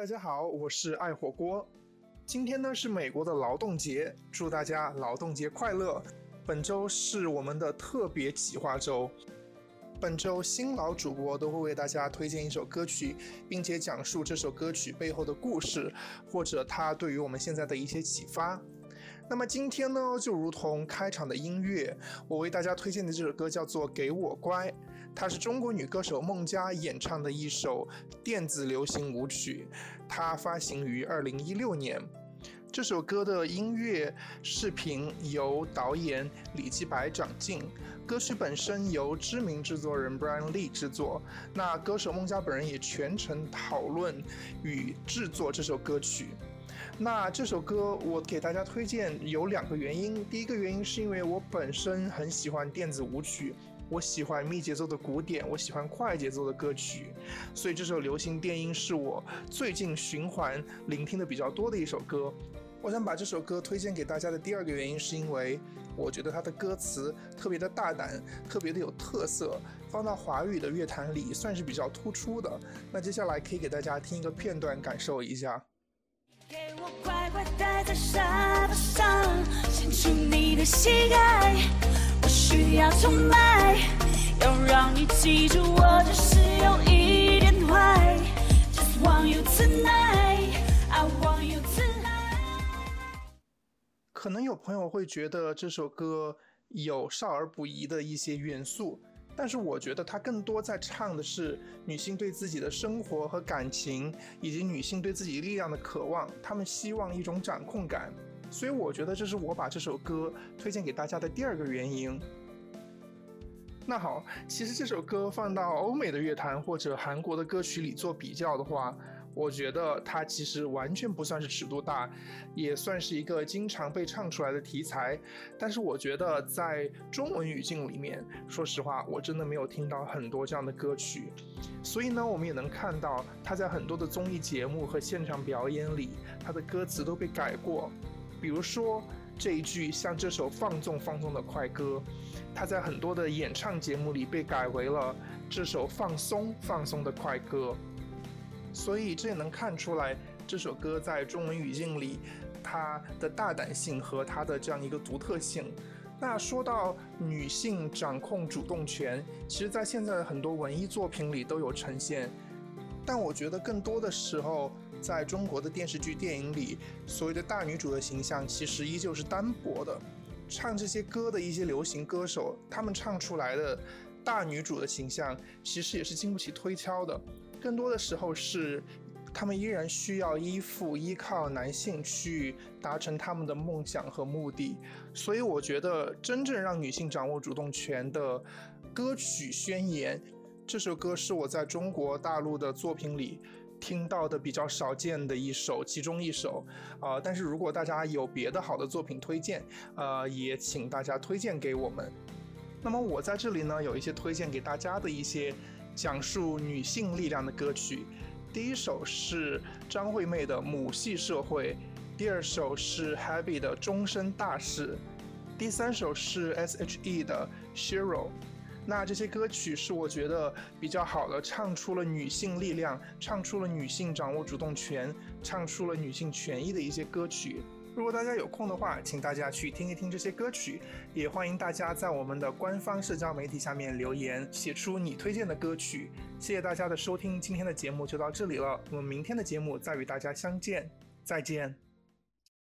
大家好，我是爱火锅。今天呢是美国的劳动节，祝大家劳动节快乐。本周是我们的特别企划周，本周新老主播都会为大家推荐一首歌曲，并且讲述这首歌曲背后的故事，或者它对于我们现在的一些启发。那么今天呢，就如同开场的音乐，我为大家推荐的这首歌叫做《给我乖》，它是中国女歌手孟佳演唱的一首电子流行舞曲，它发行于二零一六年。这首歌的音乐视频由导演李继白掌镜，歌曲本身由知名制作人 Brian Lee 制作。那歌手孟佳本人也全程讨论与制作这首歌曲。那这首歌我给大家推荐有两个原因，第一个原因是因为我本身很喜欢电子舞曲，我喜欢密节奏的古典，我喜欢快节奏的歌曲，所以这首流行电音是我最近循环聆听的比较多的一首歌。我想把这首歌推荐给大家的第二个原因是因为我觉得它的歌词特别的大胆，特别的有特色，放到华语的乐坛里算是比较突出的。那接下来可以给大家听一个片段，感受一下。给我乖待在沙发上，献出你的喜爱。我需要宠爱，要让你记住我只是有一点坏。Just want you tonight, I want you tonight。可能有朋友会觉得这首歌有少儿不宜的一些元素。但是我觉得他更多在唱的是女性对自己的生活和感情，以及女性对自己力量的渴望。他们希望一种掌控感，所以我觉得这是我把这首歌推荐给大家的第二个原因。那好，其实这首歌放到欧美的乐坛或者韩国的歌曲里做比较的话。我觉得它其实完全不算是尺度大，也算是一个经常被唱出来的题材。但是我觉得在中文语境里面，说实话，我真的没有听到很多这样的歌曲。所以呢，我们也能看到他在很多的综艺节目和现场表演里，他的歌词都被改过。比如说这一句像这首放纵放纵的快歌，他在很多的演唱节目里被改为了这首放松放松的快歌。所以这也能看出来，这首歌在中文语境里，它的大胆性和它的这样一个独特性。那说到女性掌控主动权，其实，在现在的很多文艺作品里都有呈现。但我觉得更多的时候，在中国的电视剧、电影里，所谓的大女主的形象其实依旧是单薄的。唱这些歌的一些流行歌手，他们唱出来的大女主的形象，其实也是经不起推敲的。更多的时候是，他们依然需要依附、依靠男性去达成他们的梦想和目的。所以，我觉得真正让女性掌握主动权的歌曲宣言，这首歌是我在中国大陆的作品里听到的比较少见的一首，其中一首。啊，但是如果大家有别的好的作品推荐，呃，也请大家推荐给我们。那么我在这里呢，有一些推荐给大家的一些。讲述女性力量的歌曲，第一首是张惠妹的《母系社会》，第二首是 Happy 的《终身大事》，第三首是 S.H.E 的《Shiro》。那这些歌曲是我觉得比较好的，唱出了女性力量，唱出了女性掌握主动权，唱出了女性权益的一些歌曲。如果大家有空的话，请大家去听一听这些歌曲，也欢迎大家在我们的官方社交媒体下面留言，写出你推荐的歌曲。谢谢大家的收听，今天的节目就到这里了，我们明天的节目再与大家相见，再见。